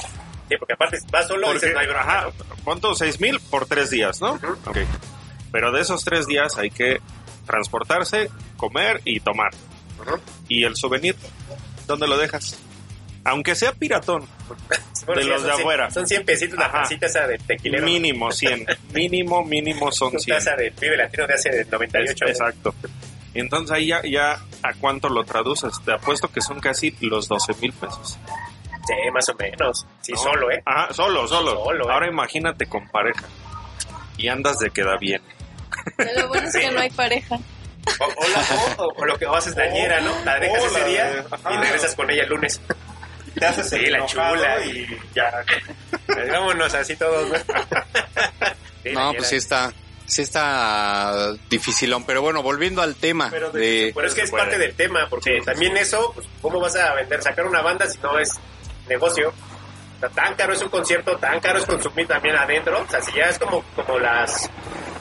Sí, porque aparte vas solo Porque, dices, no hay bronca, ajá, tú seis mil por tres días, ¿no? Ujú. Ok. Pero de esos tres días hay que transportarse, comer y tomar. Y el souvenir, ¿dónde lo dejas? Aunque sea piratón, Bueno, De sí, los son de cien- afuera. Son 100 pesitos la Ajá. tacita esa de tequilero. mínimo 100. mínimo, mínimo son Una 100. taza de pibe latino de hace del 98. Exacto. Y entonces ahí ya, ya a cuánto lo traduces. Te apuesto que son casi los 12 mil pesos. Sí, más o menos. Sí, ¿no? solo, ¿eh? Ajá, solo, solo. Solo, ¿eh? Ahora imagínate con pareja. Y andas de queda bien. Pero lo bueno es que no hay pareja. O, o la- o- o lo que haces dañera, ¿no? La dejas O ese día de- ajá. y regresas con ella el lunes. Te haces Sí, la chula y ya. Pues vámonos así todos, ¿no? Sí, No, pues sí está, sí está dificilón. Pero bueno, volviendo al tema Pero de- de... Pero es que es puede. parte del tema, porque Sí, sí, también eso, pues, ¿cómo vas a vender, sacar una banda si no es negocio? O sea, tan caro es un concierto, tan caro es consumir también adentro. O sea, si ya es como, como las.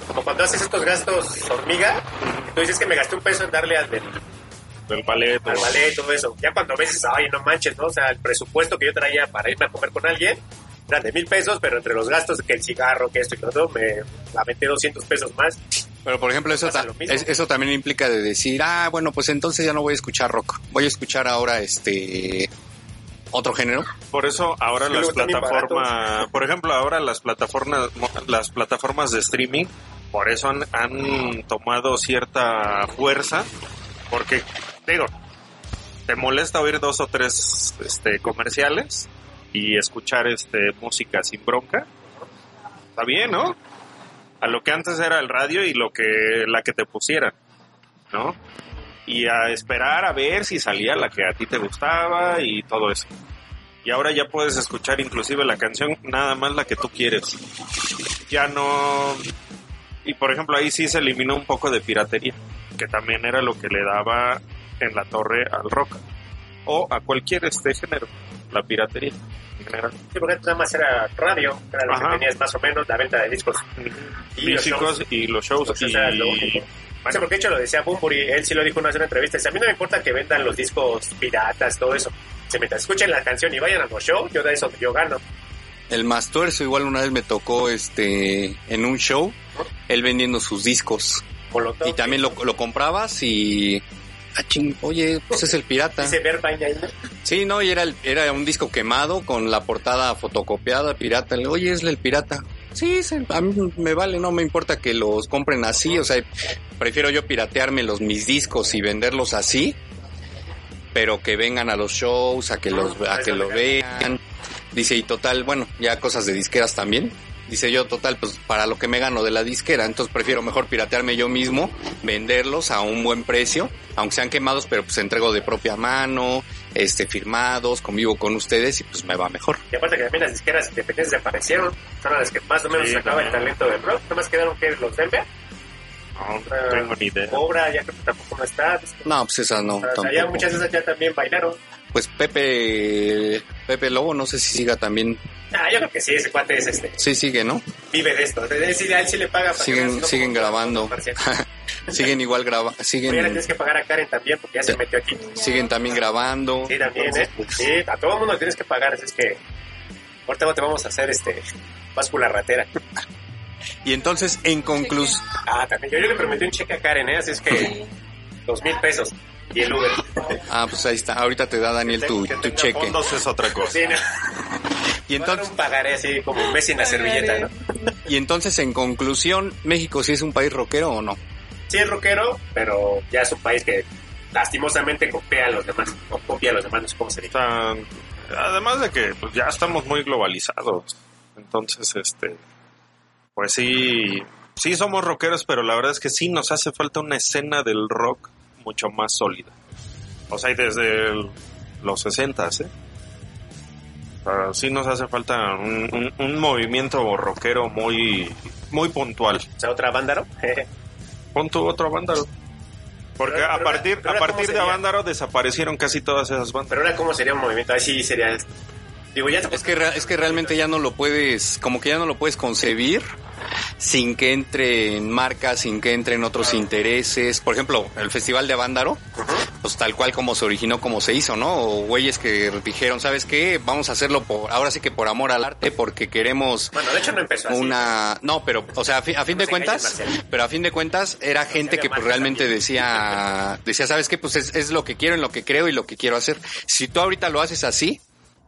Como cuando haces estos gastos hormiga, tú dices que me gasté un peso en darle al, del- del ballet. al ballet todo eso. Ya cuando ves, ay, no manches, ¿no? O sea, el presupuesto que yo traía para irme a comer con alguien era de mil pesos, pero entre los gastos, que el cigarro, que esto y lo otro, me aventé 200 pesos más. Pero por ejemplo, eso, ta- es- eso también implica de decir, ah, bueno, pues entonces ya no voy a escuchar rock. Voy a escuchar ahora este otro género. Por eso ahora que las plataformas, por ejemplo, ahora las plataformas, las plataformas de streaming, por eso han, han tomado cierta fuerza, porque digo, te molesta oír dos o tres este, comerciales y escuchar este música sin bronca. Está bien, ¿no? A lo que antes era el radio y lo que la que te pusieran, ¿no? Y a esperar a ver si salía la que a ti te gustaba y todo eso. Y ahora ya puedes escuchar inclusive la canción nada más la que tú quieres. Ya no... Y por ejemplo ahí sí se eliminó un poco de piratería, que también era lo que le daba en la torre al rock. O a cualquier este género, la piratería en general. Sí, porque nada más era radio, era lo Ajá. que tenías más o menos, la venta de discos. Y los Físicos shows. y los shows. Pues y- Sí, porque de hecho lo decía Bumburi, él sí lo dijo en una entrevista, dice, a mí no me importa que vendan los discos piratas, todo eso. Se mientras escuchen la canción y vayan a los shows, yo de eso yo gano. El más tuerzo, igual una vez me tocó este en un show, él vendiendo sus discos. Molotov. Y también lo, lo comprabas y... Ah, ching, oye, pues es el pirata. ¿no? Sí, no, y era, el- era un disco quemado con la portada fotocopiada, pirata. Le, Oye, es el pirata. Sí, a mí me vale, no me importa que los compren así, o sea, prefiero yo piratearme los mis discos y venderlos así, pero que vengan a los shows, a que los a que lo vean. Dice, y total, bueno, ya cosas de disqueras también. Dice yo, total, pues para lo que me gano de la disquera, entonces prefiero mejor piratearme yo mismo, venderlos a un buen precio, aunque sean quemados, pero pues entrego de propia mano, este, firmados, convivo con ustedes y pues me va mejor. Y aparte que también las disqueras independientes desaparecieron. Son las que más o menos Sí, sacaba el no. talento del rock. Nada más quedaron que los Denver. No, no tengo ni idea. Obra, ya creo que tampoco no está. No, pues esas no, O sea, ya muchas de esas ya también bailaron. Pues Pepe, Pepe Lobo, no sé si siga también, Ah, yo creo que sí, ese cuate es este. sí sigue, ¿no? Vive de esto. Él sí, a él sí le paga. para que Siguen, no siguen grabando, siguen igual grabando, Oye, le siguen, tienes que pagar a Karen también porque ya se metió aquí. siguen también grabando. Sí, también, ¿eh? Sí, a todo el mundo le tienes que pagar. así Es que ahorita no te vamos a hacer este báscula ratera. Y entonces, en conclusión, Ah, también. Yo, yo le prometí un cheque a Karen, ¿eh? Así es que dos mil pesos. Y el Uber. ah, pues ahí está, ahorita te da Daniel tu, Que tu cheque. Fondos es otra cosa. Sí, no. Y entonces, un pagaré así como un mes sin la servilleta, ¿no? y entonces, en conclusión, ¿México sí es un país rockero o no? Sí es rockero, pero ya es un país que lastimosamente copia a los demás. O copia a los demás, no sé cómo se dice. además de que pues, ya estamos muy globalizados. Entonces, este, pues sí, sí somos rockeros, pero la verdad es que sí nos hace falta una escena del rock mucho más sólida. O sea, y desde el- los 60, ¿eh? Sí nos hace falta un, un- un movimiento rockero muy, muy puntual. O sea, otra bándaro. Pon tu otro vándaro. Porque Pero- a pero partir, a partir ¿cómo de? Avándaro desaparecieron casi todas esas bandas. Pero ahora, ¿cómo sería un movimiento? Ahí sí sería. Digo, ya Es que, es que realmente ya no lo puedes, como que ya no lo puedes concebir sin que entre en marcas, sin que entre en otros intereses. Por ejemplo, el Festival de Avándaro, pues tal cual como se originó, como se hizo, ¿no? O güeyes que dijeron, ¿sabes qué? Vamos a hacerlo por, ahora sí que por amor al arte, porque queremos Bueno, de hecho no empezó así. una no pero o sea a fin, a fin No de cuentas pero a fin de cuentas era gente que pues realmente también. decía decía sabes qué pues es, es lo que quiero en lo que creo y lo que quiero hacer si tú ahorita lo haces así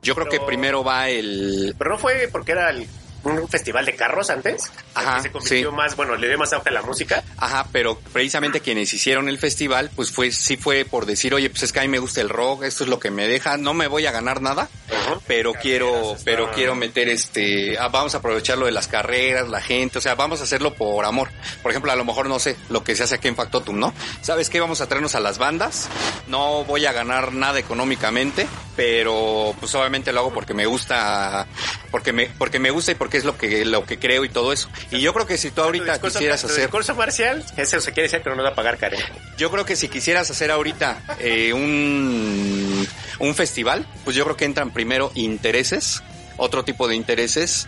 yo creo que primero va el Pero no fue porque era el- un festival de carros antes. Ajá, que se convirtió sí. más, bueno, le dio más auge a la música. Ajá, pero precisamente quienes hicieron el festival, pues fue, sí fue por decir, oye, pues es que a mí me gusta el rock, esto es lo que me deja, no me voy a ganar nada, pero quiero, pero quiero meter este, ah, vamos a aprovechar lo de las carreras, la gente, o sea, vamos a hacerlo por amor. Por ejemplo, a lo mejor no sé, lo que se hace aquí en Factotum, ¿no? ¿Sabes qué? Vamos a traernos a las bandas, no voy a ganar nada económicamente, pero pues obviamente lo hago porque me gusta, porque me, porque me gusta y porque es lo que, lo que creo y todo eso. Y yo creo que si tú ahorita discurso- quisieras hacer discurso marcial, eso se quiere decir que no nos va a pagar Karen. yo creo que si quisieras hacer ahorita eh, un, un festival, pues yo creo que entran primero intereses, otro tipo de intereses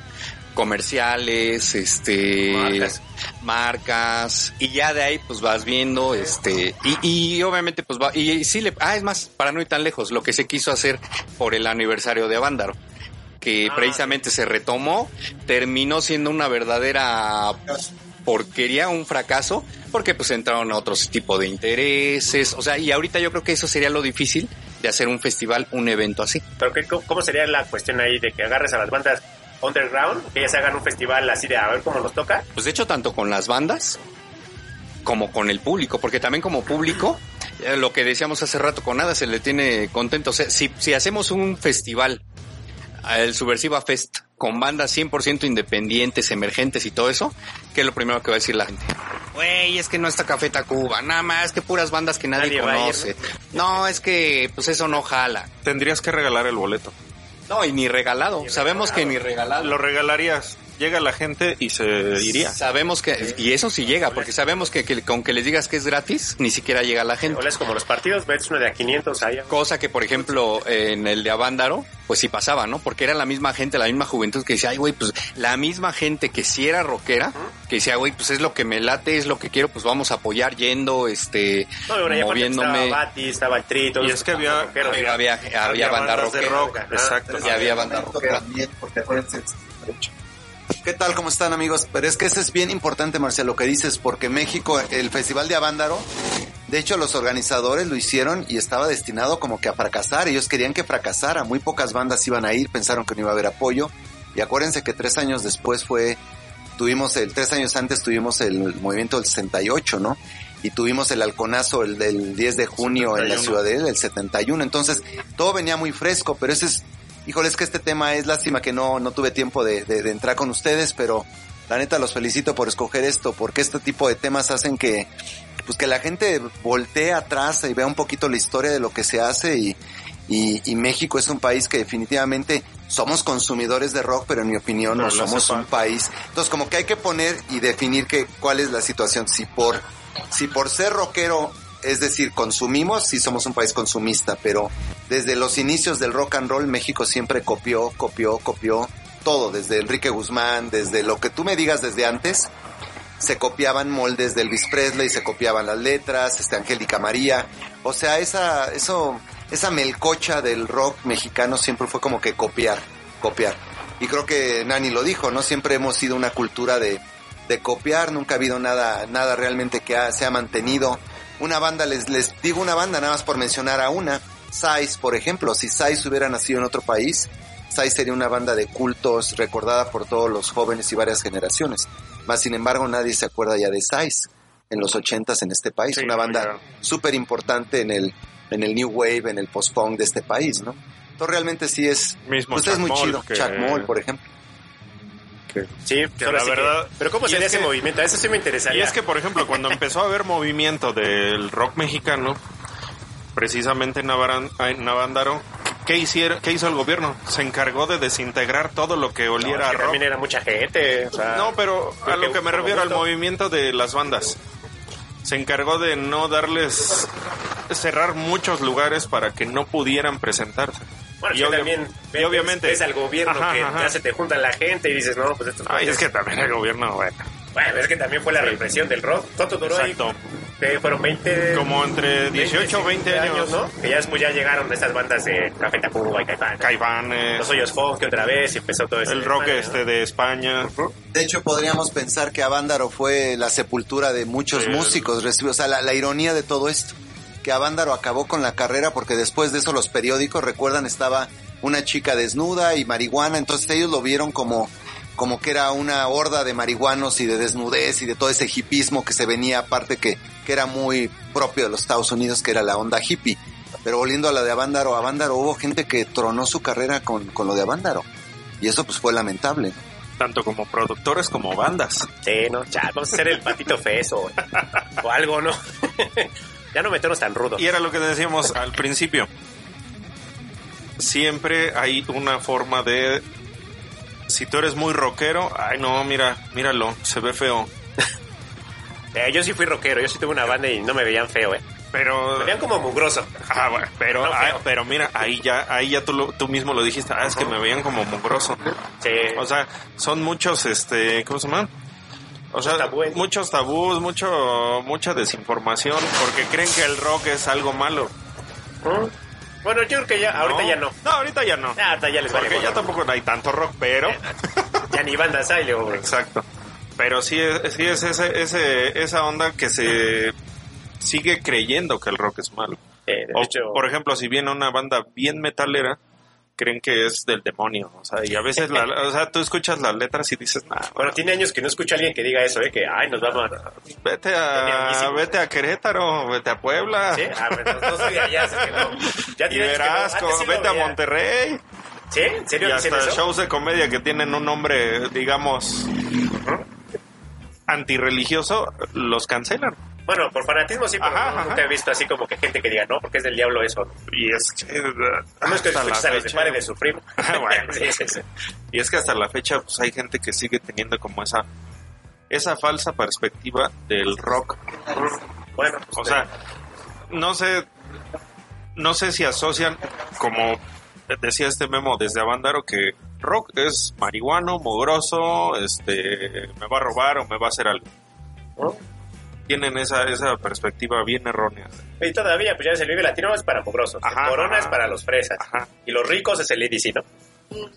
comerciales, este Marcas. marcas, y ya de ahí pues vas viendo este y, y obviamente pues va y, sí le ah es más para no ir tan lejos lo que se quiso hacer por el aniversario de Avándaro que Ah, precisamente se retomó terminó siendo una verdadera porquería, un fracaso, porque pues entraron a otros tipo de intereses, o sea, y ahorita yo creo que eso sería lo difícil de hacer un festival, un evento así. Pero ¿qué- cómo, sería la cuestión ahí de que agarres a las bandas underground, que ellas hagan un festival así de a ver cómo nos toca? Pues de hecho, tanto con las bandas como con el público, porque también como público, eh, lo que decíamos hace rato, con nada se le tiene contento. O sea, si, si hacemos un festival, el Subversiva Fest, con bandas 100% independientes, emergentes y todo eso, ¿qué es lo primero que va a decir la gente? Güey, es que no está Café Tacuba, nada más, que puras bandas que nadie, conoce. No, es que pues eso no jala. Tendrías que regalar el boleto. No, y ni regalado. Sabemos que ni regalado. Lo regalarías. Llega la gente y se iría. Sabemos que, y eso sí llega, porque sabemos que, que con que les digas que es gratis, ni siquiera llega la gente. O es como los partidos, ves uno de a 500 ahí. Cosa que, por ejemplo, en el de Avándaro, pues sí pasaba, ¿no? Porque era la misma gente, la misma juventud que decía, ay, güey, pues la misma gente que sí era rockera, que decía, güey, pues es lo que me late, es lo que quiero, pues vamos a apoyar yendo, este, No, bueno, ya moviéndome. Estaba Bati, estaba el Tri, Y es que había- rockeros, Había, había, había banda de rock, exacto. Y había banda rockera. También, porque acuérdense, es derecho. ¿Qué tal? ¿Cómo están amigos? Pero es que eso es bien importante, Marcial, lo que dices, porque México, el Festival de Avándaro, de hecho los organizadores lo hicieron y estaba destinado como que a fracasar. Ellos querían que fracasara, muy pocas bandas iban a ir, pensaron que no iba a haber apoyo. Y acuérdense que tres años después fue, tuvimos el, tres años antes tuvimos el movimiento del 68, ¿no? Y tuvimos el halconazo el del 10 de junio en la 71. Ciudadela, el 71. Entonces, todo venía muy fresco, pero ese es, híjole, es que este tema es lástima que no, no tuve tiempo de, de- de entrar con ustedes, pero la neta los felicito por escoger esto, porque este tipo de temas hacen que, pues que la gente voltee atrás y vea un poquito la historia de lo que se hace y, y, y México es un país que definitivamente somos consumidores de rock, pero en mi opinión no hace somos un país. Entonces como que hay que poner y definir que, cuál es la situación. Si por, si por ser rockero, es decir, consumimos, sí somos un país consumista, pero desde los inicios del rock and roll México siempre copió, copió, copió todo, desde Enrique Guzmán, desde lo que tú me digas desde antes, se copiaban moldes de Elvis Presley, se copiaban las letras, este Angélica María, o sea, esa, eso, esa melcocha del rock mexicano siempre fue como que copiar, copiar. Y creo que Nani lo dijo, ¿no? Siempre hemos sido una cultura de, de copiar, nunca ha habido nada, nada realmente que ha- se ha mantenido. Una banda, les, les digo una banda nada más por mencionar a una, Sais, por ejemplo, si Sais hubiera nacido en otro país, Sais sería una banda de cultos recordada por todos los jóvenes y varias generaciones. Más sin embargo, nadie se acuerda ya de Sais en los ochentas en este país. Sí, una banda súper importante en el, en el New Wave, en el post-punk de este país, ¿no? Entonces realmente sí es, Mismo pues es muy Moll, chido. que- Chuck Moll, por ejemplo. Sí, Que ahora la que- verdad- pero ¿cómo sería es ese que- movimiento? Eso sí me interesaría. Y es que, por ejemplo, cuando empezó a haber movimiento del rock mexicano, precisamente en, Navaran- en Navándaro, ¿qué, hicieron, ¿qué hizo el gobierno? Se encargó de desintegrar todo lo que No, oliera es a que rock. también era mucha gente. O sea, No, pero a lo que me refiero al movimiento de las bandas. Se encargó de no darles cerrar muchos lugares para que no pudieran presentarse. Bueno, y, obvia- también y obviamente ves al gobierno Ajá, que ajá. ya se te juntan la gente y dices, no, pues esto Ay, es que también el gobierno, bueno, Bueno, es que también fue la represión del rock. ¿Cuánto duró ahí? exacto. Que fueron 20... Como entre 18 o 20 años, ¿no? Que ya después ya llegaron estas bandas de Café Tacuba y Caifán. Caifanes, Los hoyos funk que otra vez y empezó todo eso. el rock este de España. De hecho, podríamos pensar que Avándaro fue la sepultura de muchos Sí. músicos. O sea, la, la ironía de todo esto. Que Avándaro acabó con la carrera porque después de eso los periódicos, recuerdan, estaba una chica desnuda y marihuana. Entonces ellos lo vieron como, como que era una horda de marihuanos y de desnudez y de todo ese hipismo que se venía, aparte que, que era muy propio de los Estados Unidos, que era la onda hippie. Pero volviendo a la de Avándaro, Avándaro hubo gente que tronó su carrera con, con lo de Avándaro. Y eso pues fue lamentable. tanto como productores como bandas. Sí, no, ya, vamos a hacer el patito fez o, o algo, ¿no? ya no meternos tan rudos. Y era lo que decíamos al principio. Siempre hay una forma de... Si tú eres muy rockero, ay no, mira, míralo, se ve feo. Eh, yo sí fui rockero, yo sí tuve una banda y no me veían feo, ¿eh? Pero... Me veían como mugroso. Ah, bueno, pero, No, ah, pero mira, ahí ya, ahí ya tú, lo- tú mismo lo dijiste, ah, es que me veían como mugroso. Sí. O sea, son muchos, este, ¿cómo se llaman? O sea, tabúes. muchos tabús, mucho, mucha desinformación, porque creen que el rock es algo malo. ¿Mm? Bueno, yo creo que ya, ahorita ya no. No, ahorita ya no. Hasta ya les vale ya tampoco hay tanto rock, pero... Ya ni bandas hay, luego. Exacto. Pero sí es, sí es ese, ese, esa onda que se sigue creyendo que el rock es malo. Eh, de O, hecho, por ejemplo, si viene una banda bien metalera, creen que es del demonio. O sea, y a veces, la, o sea, tú escuchas las letras y dices, nah, bueno, tiene años que no escucho a alguien que diga eso, ¿eh? Que, ay, nos vamos a... vete a, vete a Querétaro, vete a Puebla. ¿Sí? Ah, bueno, no soy allá, así que no. Ya Y que no. verás, sí vete a. Monterrey. ¿Sí? ¿En serio Y hasta eso? shows de comedia que tienen un nombre, digamos, antirreligioso, los cancelan. Bueno, por fanatismo sí, pero Ajá, no, ajá. nunca he visto así como que gente que diga, no, porque es del diablo eso. Y es que, A menos que fecha- Pare de su primo. Bueno. sí, sí, sí. Y es que hasta la fecha pues hay gente que sigue teniendo como esa esa falsa perspectiva del rock. Bueno, O sea, no sé no sé si asocian como decía este memo desde Avándaro que rock es marihuano, mugroso, este, me va a robar o me va a hacer algo. ¿no? Tienen esa, esa perspectiva bien errónea. Y todavía, pues ya el Vive Latino es para el Ajá, Corona ajá. es para los fresas. Ajá. Y los ricos es el EDC, ¿no?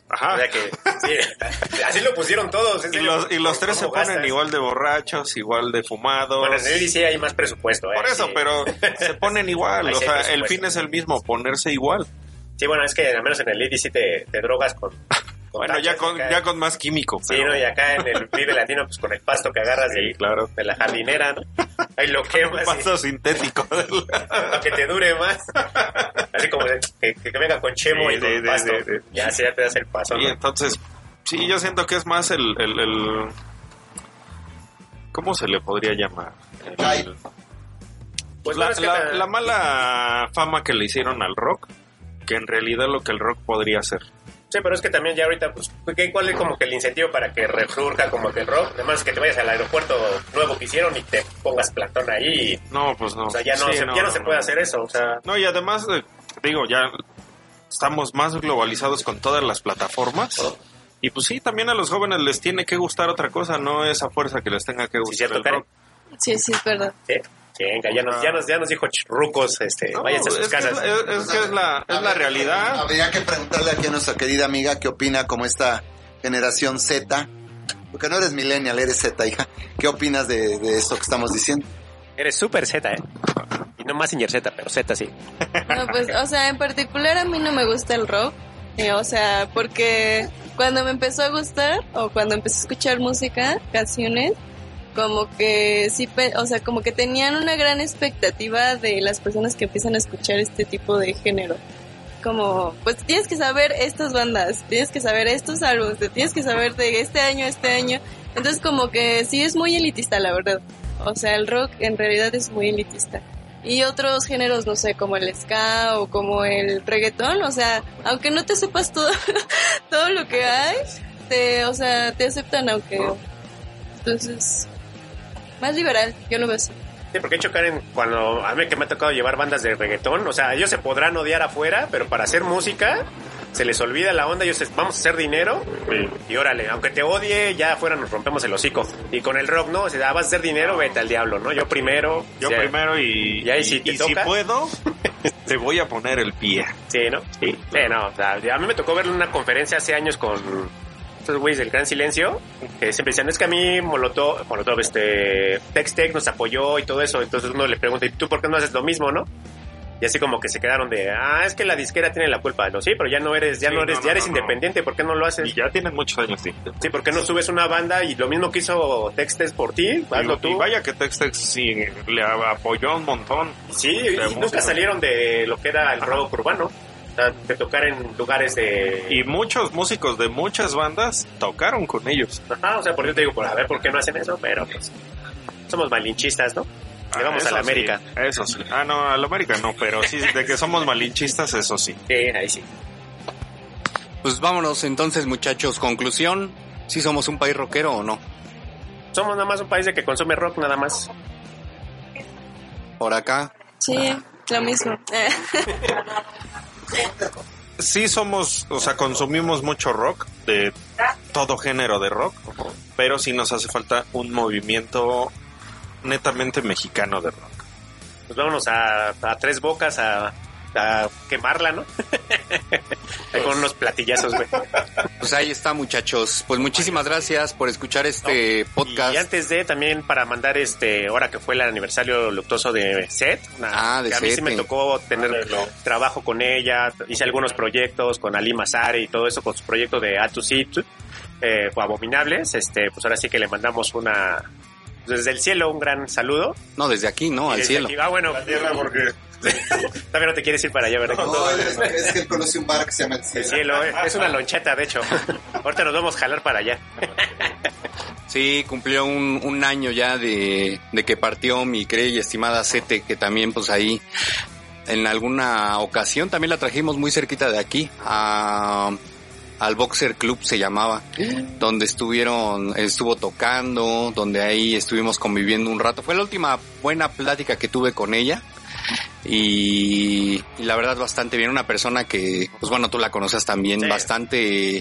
Ajá. O sea que, sí, así lo pusieron todos. Y los, y los tres se ¿cómo ponen gastas? igual de borrachos, igual de fumados. Bueno, en el EDC hay más presupuesto, ¿eh? Por eso, Sí. pero se ponen igual. O sea, el fin es el mismo, ponerse igual. Sí, bueno, es que al menos en el EDC te, te drogas con... Bueno, ya con, ya con más químico. Sí, pero- ¿no? Y acá en el Vive Latino, pues con el pasto que agarras Sí, de, claro. de la jardinera, ¿no? Ahí lo quemas y Pasto sintético. para que te dure más. Así como de- que, que venga con chemo Sí, y con de- pasto. de- Ya, te das el paso, y ¿no? entonces, sí, yo siento que es más el, el, el- ¿Cómo se le podría llamar? El-. Pues la, la- la- la mala fama que le hicieron al rock, que en realidad lo que el rock podría ser. Sí, pero es que también ya ahorita, pues, ¿qué- ¿cuál es como que el incentivo para que resurja como que el rock? Además que te vayas al aeropuerto nuevo que hicieron y te pongas plantón ahí. y- No, pues no. o sea, ya no, Sí, se, ya no, se puede hacer eso. O sea, No, y además, eh, digo, ya estamos más globalizados con todas las plataformas. Y pues sí, también a los jóvenes les tiene que gustar otra cosa, no esa fuerza que les tenga que sí, gustar cierto, el rock. Sí, sí, es verdad. Sí. Venga, ya nos, ya nos, ya nos dijo rucos, este, No, váyanse a sus es que casas. es- es- es que es la, es la realidad. Habría que preguntarle aquí a nuestra querida amiga qué opina como esta generación Z. Porque no eres millennial, eres Z, hija. ¿Qué opinas de, de esto que estamos diciendo? Eres súper Z, ¿eh? Y no más Singer Z, pero Z sí. No, pues, o sea, en particular a mí no me gusta el rock. eh, o sea, porque cuando me empezó a gustar o cuando empecé a escuchar música, canciones, como que sí, o sea, como que tenían una gran expectativa de las personas que empiezan a escuchar este tipo de género. Como, pues tienes que saber estas bandas, tienes que saber estos álbumes, tienes que saber de este año este año. Entonces como que sí es muy elitista, la verdad. O sea, el rock en realidad es muy elitista. Y otros géneros, no sé, como el ska o como el reggaetón, o sea, aunque no te sepas todo, todo lo que hay, te, o sea, te aceptan aunque... Entonces, más liberal, yo lo veo así. Sí, porque hecho, Karen, cuando a mí que me ha tocado llevar bandas de reggaetón, o sea, ellos se podrán odiar afuera, pero para hacer música se les olvida la onda, ellos vamos a hacer dinero y órale, aunque te odie, ya afuera nos rompemos el hocico. Y con el rock, ¿no? O sea, vas a hacer dinero, vete al diablo, ¿no? Yo primero. Yo o sea, primero y, y ahí si te y si puedo, te voy a poner el pie. Sí, ¿no? Sí. Sí, no, o sea, a mí me tocó ver una conferencia hace años con estos güeyes del Gran Silencio, que siempre decían, es que a mí Molotov, Molotov, este, Tex Tech nos apoyó y todo eso, entonces uno le pregunta, ¿y tú por qué no haces lo mismo, no? Y así como que se quedaron de, ah, es que la disquera tiene la culpa. No, sí, pero ya no eres, ya Sí, no eres, no, ya eres no, independiente, ¿por qué no lo haces? Y ya tienen muchos años, sí. Sí, ¿por qué no subes una banda y lo mismo que hizo Tex Tech por ti? Hazlo Y, tú. y vaya que Tex Tex sí le apoyó un montón. Sí, y nunca salieron de lo que era el rock urbano. De tocar en lugares de... Y muchos músicos de muchas bandas tocaron con ellos. Ajá, o sea, por eso te digo, por a ver por qué no hacen eso, pero pues somos malinchistas, ¿no? Le vamos Ah, a la América. sí, eso sí. Ah, no, a la América no, pero sí, de que somos malinchistas, eso sí. Sí, ahí sí. Pues vámonos entonces, muchachos. Conclusión, si somos un país rockero o no. Somos nada más un país de que consume rock, nada más. Por acá, Sí, lo mismo. Sí somos, o sea, consumimos mucho rock, de todo género de rock, pero sí nos hace falta un movimiento netamente mexicano de rock. Pues vámonos a, a tres bocas a, a quemarla, ¿no? Con unos platillazos, güey. pues ahí está, muchachos. Pues muchísimas gracias por escuchar este podcast. Y antes de también para mandar este, ahora que fue el aniversario luctuoso de Seth, una- Ah, de que a mí sí me tocó tener trabajo con ella, hice algunos proyectos con Ali Mazare y todo eso con su proyecto de A to Sit, eh, o Abominables, este, pues ahora sí que le mandamos una, desde el cielo un gran saludo. No, desde aquí, no, Y al desde cielo. aquí- ah, bueno, porque también no te quieres ir para allá, ¿verdad? No, es, es que él conoce un bar que se llama El El Cielo. eh, es una loncheta, de hecho. Ahorita nos vamos a jalar para allá. Sí, cumplió un, un año ya de, de que partió mi querida y estimada Sete, que también pues ahí en alguna ocasión también la trajimos muy cerquita de aquí, a, al Boxer Club se llamaba, donde estuvieron, estuvo tocando, donde ahí estuvimos conviviendo un rato. Fue la última buena plática que tuve con ella. Y, y la verdad bastante bien. Una persona que, pues bueno, tú la conoces también, Sí. bastante...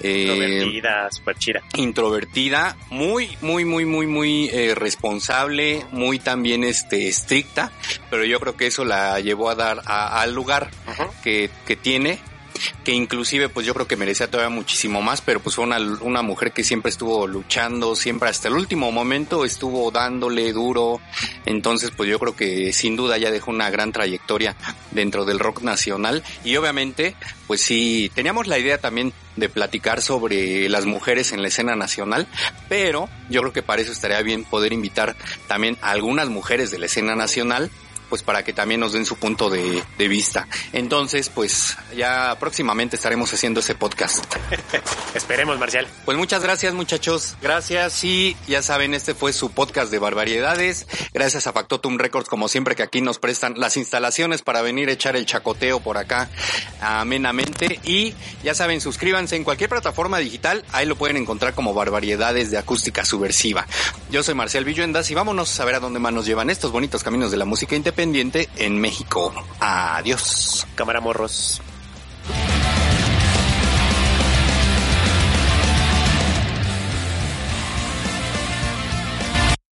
eh, Introvertida, súper chida. introvertida, muy, muy, muy, muy, muy eh, responsable, muy también este estricta, pero yo creo que eso la llevó a dar a- al lugar que, que tiene que inclusive pues yo creo que merecía todavía muchísimo más, pero pues fue una, una mujer que siempre estuvo luchando, siempre hasta el último momento estuvo dándole duro, entonces pues yo creo que sin duda ya dejó una gran trayectoria dentro del rock nacional. Y obviamente pues sí, teníamos la idea también de platicar sobre las mujeres en la escena nacional, pero yo creo que para eso estaría bien poder invitar también a algunas mujeres de la escena nacional pues para que también nos den su punto de, de vista. Entonces, pues ya próximamente estaremos haciendo ese podcast. Esperemos, Marcial. Pues muchas gracias muchachos, gracias y ya saben, este fue su podcast de barbaridades. Gracias a Factotum Records, como siempre que aquí nos prestan las instalaciones para venir a echar el chacoteo por acá amenamente. Y ya saben, suscríbanse en cualquier plataforma digital, ahí lo pueden encontrar como barbaridades de acústica subversiva. Yo soy Marcial Villuendas y vámonos a ver a dónde más nos llevan estos bonitos caminos de la música independiente en México. Adiós. Cámara Morros.